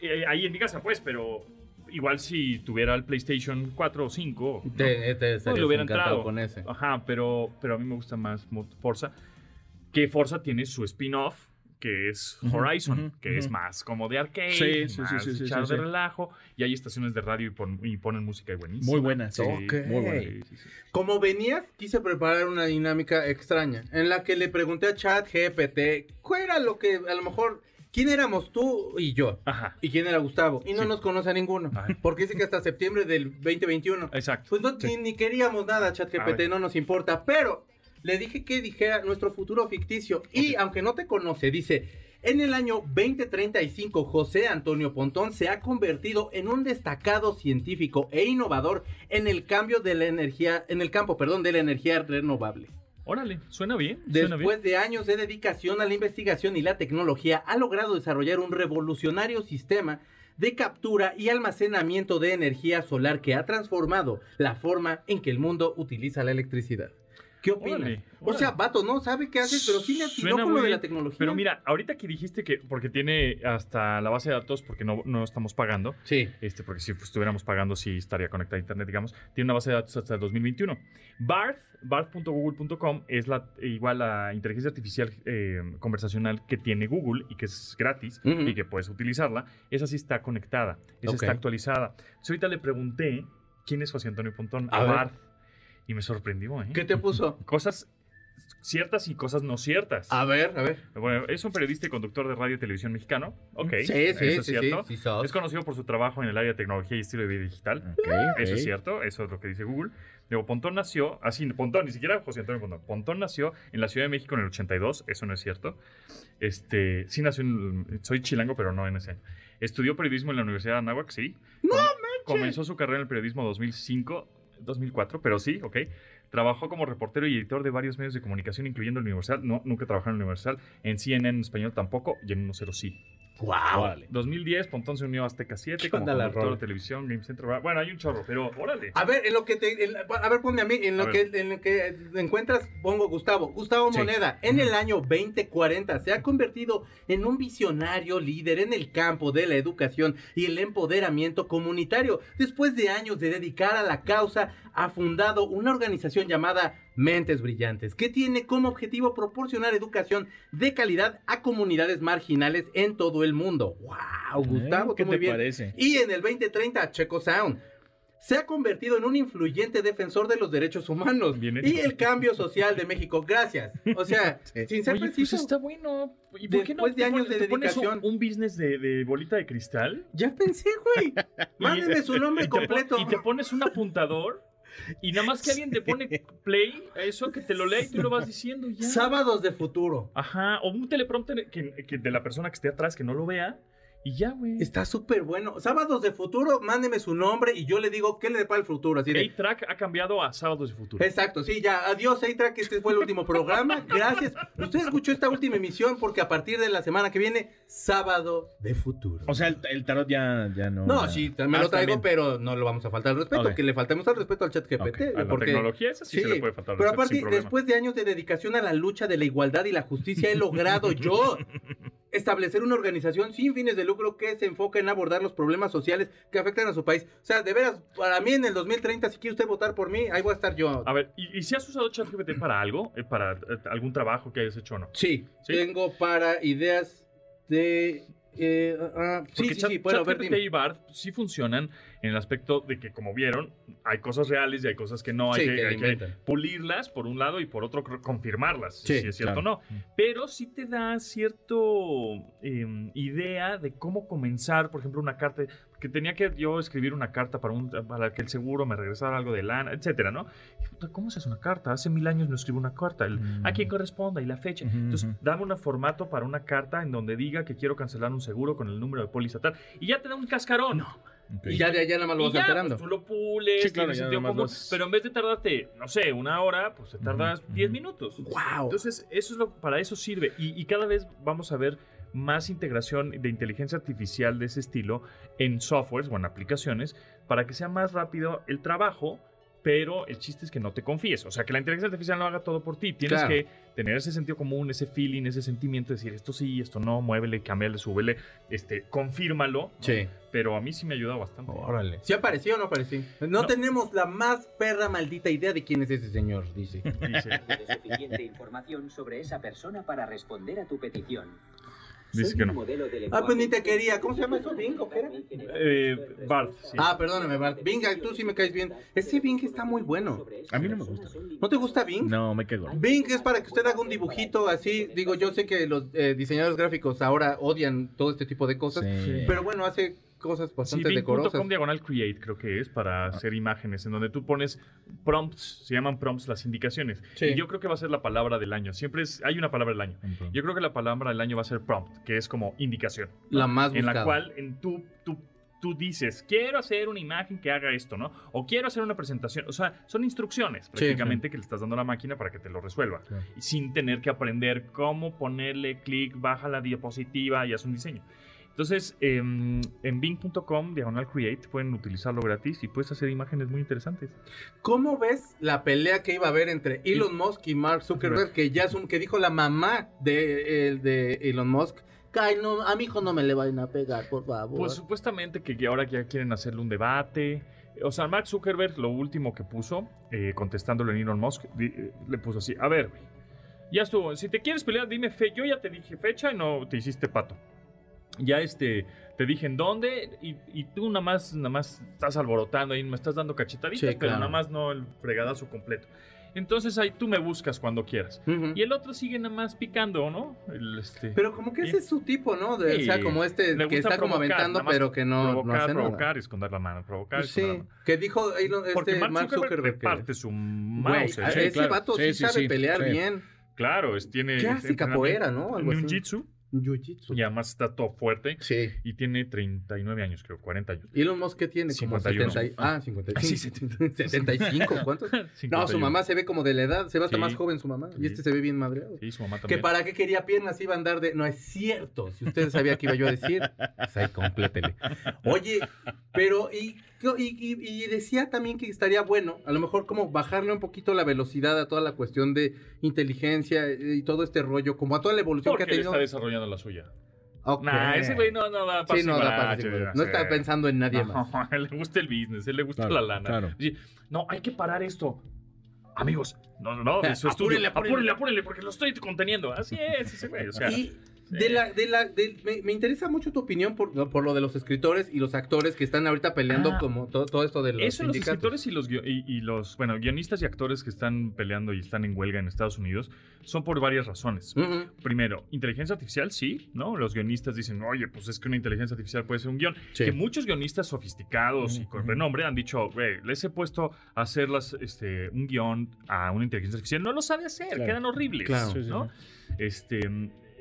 Eh, ahí en mi casa, pues, pero igual si tuviera el PlayStation 4 o 5, ¿no? Te, te Pues le hubiera entrado. con ese. Ajá, pero, pero a mí me gusta más Forza. Que Forza tiene su spin-off, que es Horizon, que es más como de arcade, Sí, sí, sí, más sí, sí, echar sí, de sí. relajo. Y hay estaciones de radio y, pon- y ponen música buenísima. Muy buena, sí. Muy buena. Sí, sí, sí. Como venías, quise preparar una dinámica extraña en la que le pregunté a Chat GPT cuál era lo que a lo mejor quién éramos tú y yo Ajá, y quién era Gustavo y no Sí. nos conoce a ninguno Ajá. porque dice que hasta septiembre del 2021 exacto. pues no ni, ni queríamos nada Chat A GPT ver. no nos importa pero le dije que dijera nuestro futuro ficticio y aunque no te conoce dice en el año 2035, José Antonio Pontón se ha convertido en un destacado científico e innovador en el cambio de la energía, en el campo, perdón, de la energía renovable. Órale, suena bien. Suena bien. Después de años de dedicación a la investigación y la tecnología, ha logrado desarrollar un revolucionario sistema de captura y almacenamiento de energía solar que ha transformado la forma en que el mundo utiliza la electricidad. ¿Qué opinas? Órale, O sea, órale. vato, no sabe qué haces, pero sí le atinó con lo de la tecnología. Pero mira, ahorita que dijiste que, porque tiene hasta la base de datos, porque no, no estamos pagando, Sí. este, porque si estuviéramos pagando, sí estaría conectada a internet, digamos, tiene una base de datos hasta el 2021. Barth, barth.google.com es la, igual la inteligencia artificial eh, conversacional que tiene Google y que es gratis y que puedes utilizarla. Esa sí está conectada, esa Ok. está actualizada. Entonces ahorita le pregunté quién es José Antonio Pontón A a. Barth y me sorprendió, ¿eh? ¿Qué te puso? Cosas ciertas y cosas no ciertas. A ver, a ver. Bueno, es un periodista y conductor de radio y televisión mexicano. Ok. sí, sí, eso sí, es sí, cierto. sí. Es conocido por su trabajo en el área de tecnología y estilo de vida digital. Ok, Eso es cierto, eso es lo que dice Google. Luego, Pontón nació, así, Pontón, ni siquiera José Antonio Pontón. Pontón nació en la Ciudad de México en el 82, eso no es cierto. Este, sí nació en, soy chilango, pero no en ese año. Estudió periodismo en la Universidad de Anáhuac, sí. ¡No Comenzó su carrera en el periodismo 2005, 2004, pero sí, ok. Trabajó como reportero y editor de varios medios de comunicación, incluyendo el Universal. No, nunca trabajó en el Universal. En CNN en español tampoco, y en 10 sí. Wow. Órale. 2010, Pontón se unió a Azteca 7 ¿Qué como conductor de televisión, Game Center. Bueno, hay un chorro, pero órale. A ver, en lo que te, en- a ver, ponme a mí, en A lo, que, en lo que encuentras, pongo Gustavo. Gustavo Sí. Moneda, en el año 2040 se ha convertido en un visionario líder en el campo de la educación y el empoderamiento comunitario. Después de años de dedicar a la causa, ha fundado una organización llamada Mentes Brillantes, que tiene como objetivo proporcionar educación de calidad a comunidades marginales en todo el mundo. ¡Wow, Gustavo! ¿Eh? ¿Qué tú muy te bien. parece? Y en el 2030, Checo Sound se ha convertido en un influyente defensor de los derechos humanos Bien y el cambio social de México. Gracias. O sea, Sí. sin ser Oye, pues preciso. está bueno. ¿Y por qué no Después de años pones- de un- dedicación. Un, business de, de bolita de cristal? Ya pensé, güey. Mándenme su nombre y te pon- completo. Y te pones un apuntador y nada más que alguien te pone play a eso, que te lo lea y tú lo vas diciendo ya. Sábados de futuro. Ajá, o un teleprompter que, que de la persona que esté atrás que no lo vea y ya, güey. Está súper bueno. Sábados de futuro, mándeme su nombre y yo le digo qué le depara el futuro. Así de, A-Track ha cambiado a Sábados de Futuro. Exacto, sí, ya. Adiós, que este fue el último programa. Gracias. Usted escuchó esta última emisión porque a partir de la semana que viene, sábado de futuro. O sea, el, el tarot ya, ya no. No, ya- sí, me Ah, lo traigo, también. pero no lo vamos a faltar al respeto. Que le faltemos al respeto al chat GPT. Ok, A la porque- tecnología esa sí, se le puede faltar Pero respeto sin aparte, después de años de dedicación a la lucha de la igualdad y la justicia, he logrado yo establecer una organización sin fines de lucro que se enfoque en abordar los problemas sociales que afectan a su país. O sea, de veras, para mí en el 2030, si quiere usted votar por mí, ahí voy a estar yo. A ver, ¿y, y si has usado ChatGPT para algo? Eh, ¿Para eh, algún trabajo que hayas hecho o no? Sí, ¿Sí? tengo para ideas de... eh, ah, sí, Porque sí, Chat- sí, bueno, ChatGPT y BART sí funcionan en el aspecto de que, como vieron, hay cosas reales y hay cosas que no. Hay, Sí, que, que hay que pulirlas por un lado y por otro confirmarlas, Sí, si es cierto claro. o no. Pero sí te da cierto em, idea de cómo comenzar, por ejemplo, una carta. Que tenía que yo escribir una carta para, un, para que el seguro me regresara algo de lana, etcétera, ¿no? Y, ¿Cómo se hace una carta? Hace mil años no escribo una carta. El- Mm. ¿A quién corresponda? Y la fecha. Ujú, Entonces, ujú. dame un formato para una carta en donde diga que quiero cancelar un seguro con el número de póliza tal. Y ya te da un cascarón. Y ya de allá nada más lo vas ya, alterando. pues tú lo pules, Sí, claro, sentido común, vas- pero en vez de tardarte, no sé, una hora, pues te tardas Ujú, 10 ujú. minutos. ¡Wow! Entonces, eso es lo, para eso sirve. Y, y cada vez vamos a ver más integración de inteligencia artificial de ese estilo en softwares o en aplicaciones para que sea más rápido el trabajo, pero el chiste es que no te confíes. O sea, que la inteligencia artificial no haga todo por ti. Tienes Claro. que tener ese sentido común, ese feeling, ese sentimiento de decir esto sí, esto no, muévele, cámbiale, súbele, este, confírmalo. ¿no? Sí. Pero a mí sí me ayuda bastante. Órale. ¿Sí apareció o no apareció? No, No. tenemos la más perra maldita idea de quién es ese señor, dice. Dice, suficiente información sobre esa persona para responder a tu petición. Dice que no. Ah, pues ni te quería. ¿Cómo se llama eso? ¿Bing o qué era? Eh, Bart, sí. Ah, perdóname, Bart. Bing, tú sí me caes bien. Ese Bing está muy bueno. A mí no me gusta. ¿No te gusta Bing? No, me quedo. Bing es para que usted haga un dibujito así. Digo, yo sé que los eh, diseñadores gráficos ahora odian todo este tipo de cosas. Sí. Pero bueno, hace cosas Sí, bastante decorosas. Bing.com diagonal create creo que es para hacer imágenes, en donde tú pones prompts, se llaman prompts las indicaciones. Sí. Y yo creo que va a ser la palabra del año. Siempre es, hay una palabra del año. Yo creo que la palabra del año va a ser prompt, que es como indicación. La más En la buscada. cual en tú, tú, tú dices, quiero hacer una imagen que haga esto, ¿no? O quiero hacer una presentación. O sea, son instrucciones prácticamente que le estás dando a la máquina para que te lo resuelva. Y sin tener que aprender cómo ponerle clic, baja la diapositiva y haz un diseño. Entonces, em, en bing.com, diagonal create, pueden utilizarlo gratis y puedes hacer imágenes muy interesantes. ¿Cómo ves la pelea que iba a haber entre Elon Musk y Mark Zuckerberg? Que ya es un, que dijo la mamá de, de Elon Musk. Ay, no, a mi hijo no me le vayan a pegar, por favor. Pues supuestamente que ahora ya quieren hacerle un debate. O sea, Mark Zuckerberg, lo último que puso, eh, contestándole a Elon Musk, eh, le puso así, a ver, güey, ya estuvo, si te quieres pelear, dime fe, yo ya te dije fecha y no te hiciste pato. Ya este, te dije en dónde y, y tú nada más, nada más estás alborotando ahí, me estás dando cachetaditas, Sí, pero claro. nada más no el fregadazo completo. Entonces ahí tú me buscas cuando quieras. Y el otro sigue nada más picando, ¿no? El, este, Pero como que ese es su tipo, ¿no? De- Sí. O sea, como este que está como aventando, pero que no, no provocar, hace provocar, nada. esconder la mano, provocar, Pues esconder sí, la mano. que dijo Elon, Porque este Mark Mark Zuckerberg, reparte su mouse. a- sí, ese claro. vato sí, Sí, sabe sí, pelear sí. bien. Claro, es, tiene... ¿Qué hace? Capoeira, ¿no? Algo así. Ninjitsu. Jiu-jitsu. Y además está todo fuerte. Sí. Y tiene 39 años, creo, 40 años. Elon Musk, ¿qué tiene? Como 51. 70 y- Ah, 55. Sí, 75, ¿cuántos? No, 51. su mamá se ve como de la edad, se ve hasta Sí. más joven su mamá. Sí. Y este se ve bien madreado. Sí, su mamá Que también. para qué quería piernas iba a andar de. No es cierto. Si usted sabía que iba yo a decir, pues ahí complétele. Oye, pero y, y, y- y decía también que estaría bueno, a lo mejor como bajarle un poquito la velocidad a toda la cuestión de inteligencia y todo este rollo, como a toda la evolución Porque que ha tenido. está desarrollando la suya. Nah, ese güey no, no da Sí, no da para para No está pensando en nadie No, más. le gusta el business, él le gusta Claro, la lana. claro. No, hay que parar esto. Amigos, no, no, no, de su Apúrenle, apúrenle. Apúrenle, apúrenle, porque lo estoy conteniendo. Así es, ese güey. O sea, Y de la, de la, de- me, me interesa mucho tu opinión por, lo- por lo de los escritores y los actores que están ahorita peleando Ah. como to- todo esto de los Eso, los sindicatos. escritores y los, y, y los, bueno, guionistas y actores que están peleando y están en huelga en Estados Unidos son por varias razones. Primero, inteligencia artificial, sí, ¿no? Los guionistas dicen, oye, pues es que una inteligencia artificial puede ser un guion. Sí. Que muchos guionistas sofisticados y con renombre han dicho, güey, les he puesto a hacerlas, este, un guion a una inteligencia artificial. No lo sabe hacer, Claro. quedan horribles, Claro. Sí, ¿no? Este,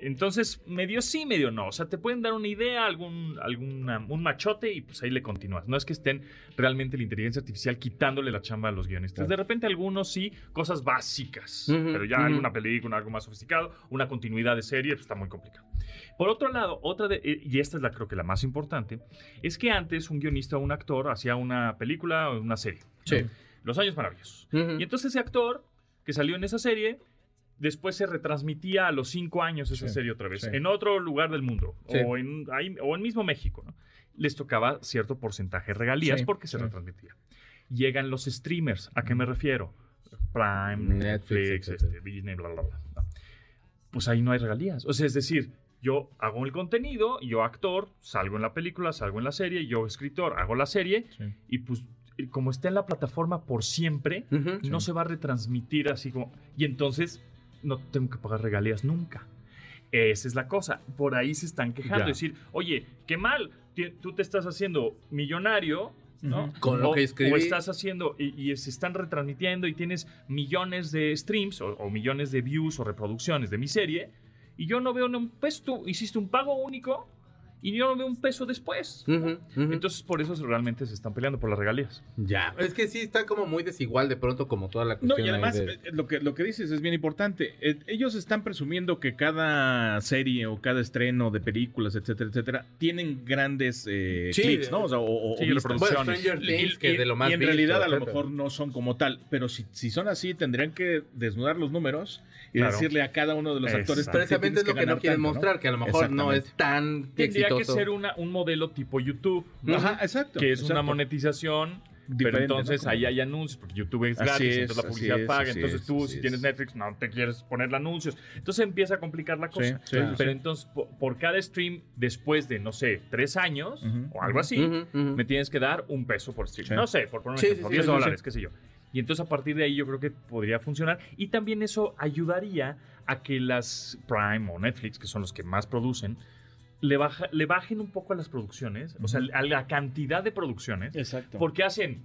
entonces, medio sí, medio no. O sea, te pueden dar una idea, algún, alguna, un machote y pues ahí le continúas. No es que estén realmente la inteligencia artificial quitándole la chamba a los guionistas. Claro. De repente algunos sí, cosas básicas. Pero ya ujú. alguna película, algo más sofisticado, una continuidad de serie, pues está muy complicado. Por otro lado, otra de, eh, y esta es la creo que la más importante, es que antes un guionista o un actor hacía una película o una serie. Sí. ¿no? Los años maravillosos. Y entonces ese actor que salió en esa serie después se retransmitía a los cinco años esa Sí, serie otra vez, sí. en otro lugar del mundo, Sí. o, en, ahí- o en mismo México, ¿no? Les tocaba cierto porcentaje de regalías porque se retransmitía. Llegan los streamers, ¿a qué me refiero? Prime, Netflix, este, Disney, bla, bla, bla. ¿no? Pues ahí no hay regalías. O sea, es decir, yo hago el contenido, yo actor, salgo en la película, salgo en la serie, yo escritor, hago la serie, y pues como está en la plataforma por siempre, no se va a retransmitir así como... Y entonces no tengo que pagar regalías nunca. Esa es la cosa. Por ahí se están quejando. Ya. Decir, oye, qué mal, tú te estás haciendo millonario, ¿no? Con lo que escribí. o estás haciendo y, y se están retransmitiendo y tienes millones de streams o, o millones de views o reproducciones de mi serie y yo no veo ni un peso. Tú hiciste un pago único y yo no veo un peso después. Ujú, ujú. Entonces, por eso realmente se están peleando por las regalías. ya. Es que sí está como muy desigual de pronto, como toda la No, cuestión. y ahí además de- eh, lo que, lo que dices es bien importante. Eh, ellos están presumiendo que cada serie o cada estreno de películas, etcétera, etcétera, tienen grandes eh, Sí, clics, ¿no? O, sea, o- o sí. Bueno, reproducciones. Stranger Things, Y- que y- de lo más y en visto, realidad a lo mejor no son como tal, pero si, si son así tendrían que desnudar los números y Claro. decirle a cada uno de los actores. Precisamente es lo que no quieren mostrar, que a lo mejor no es tan Tendría que exitoso. ser una, un modelo tipo YouTube, ¿no? Ajá, exacto. que es una exacto. monetización. Pero entonces ¿no? ahí hay anuncios, porque YouTube es gratis, es, entonces la publicidad es, paga. Entonces es, tú, así si es. tienes Netflix, no te quieres ponerle anuncios. Entonces empieza a complicar la cosa. Sí, sí, Pero sí. entonces, po- por, cada stream, después de, no sé, tres años Ujú, o algo así, Ujú, ujú. me tienes que dar un peso por stream. No sé, por poner un Sí, ejemplo, sí, sí, 10 sí, sí, dólares, qué sé yo. Y entonces a partir de ahí yo creo que podría funcionar. Y también eso ayudaría a que las Prime o Netflix, que son los que más producen, le, baja- le bajen un poco a las producciones, o sea, a la cantidad de producciones, Exacto. porque hacen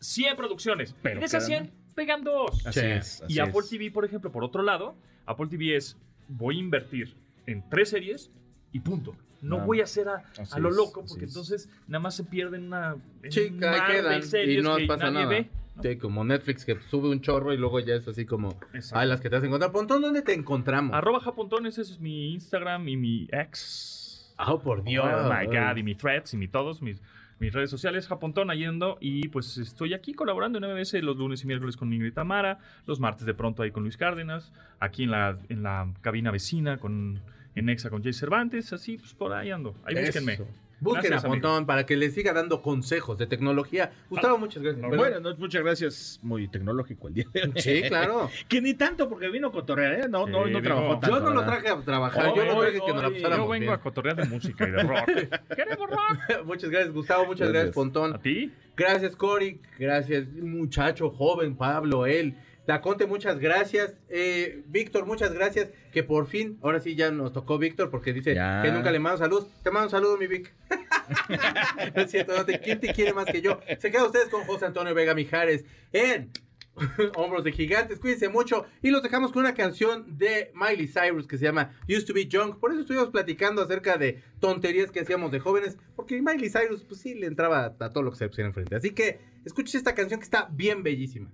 100 producciones, Pero de esas quedan- 100 pegan dos. Así Sí. es. así y Apple es. TV, por ejemplo, por otro lado, Apple TV es, voy a invertir en tres series y punto. No Nada voy a hacer a, a lo loco, porque es. entonces nada más se pierden una... quedan y no que pasa nadie nada. ve, ¿no? Sí, como Netflix que sube un chorro y luego ya es así como, Exacto. ay, las que te hacen encontrar. Pontón, ¿dónde te encontramos? Arroba Japontón, ese es mi Instagram y mi ex. Ah, por Dios. Oh my God, y mi threads y mi todos, mis, mis redes sociales, Japontón, yendo y pues estoy aquí colaborando en MBS los lunes y miércoles con Ingrid Tamara, los martes de pronto ahí con Luis Cárdenas, aquí en la, en la cabina vecina con, en Exa con Jay Cervantes, así pues por ahí ando, ahí búsquenme. Busquen Gracias, a Pontón para que les siga dando consejos de tecnología. Gustavo, muchas gracias. Perdón. Bueno, no, muchas gracias. Muy tecnológico el día de hoy. Sí, claro. Que ni tanto porque vino a cotorrear, ¿eh? No, no, Sí, no trabajó yo tanto. Yo no lo traje a trabajar, yo lo Hoy- traje que nos la pasáramos Yo vengo bien. a cotorrear de música y de rock. ¿Queremos rock? muchas gracias, Gustavo. Muchas gracias, Gracias. Pontón. ¿A ti? Gracias, Cory. Gracias, muchacho joven, Pablo, él. Taconte, muchas gracias. Eh, Víctor, muchas gracias. Que por fin, ahora sí ya nos tocó Víctor porque dice Ya. que nunca le mando salud. Te mando un saludo, mi Vic. no es cierto, no te- ¿quién te quiere más que yo? Se quedan ustedes con José Antonio Vega Mijares en Hombros de Gigantes. Cuídense mucho. Y los dejamos con una canción de Miley Cyrus que se llama Used to Be Young. Por eso estuvimos platicando acerca de tonterías que hacíamos de jóvenes. Porque Miley Cyrus, pues sí, le entraba a todo lo que se pusiera enfrente. Así que escuchen esta canción que está bien bellísima.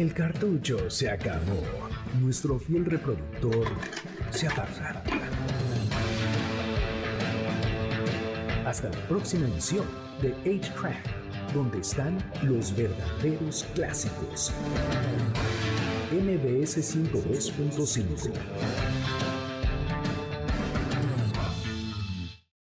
El cartucho se acabó. Nuestro fiel reproductor se apaga. Hasta la próxima emisión de 8-Track, donde están los verdaderos clásicos. MBS 102.5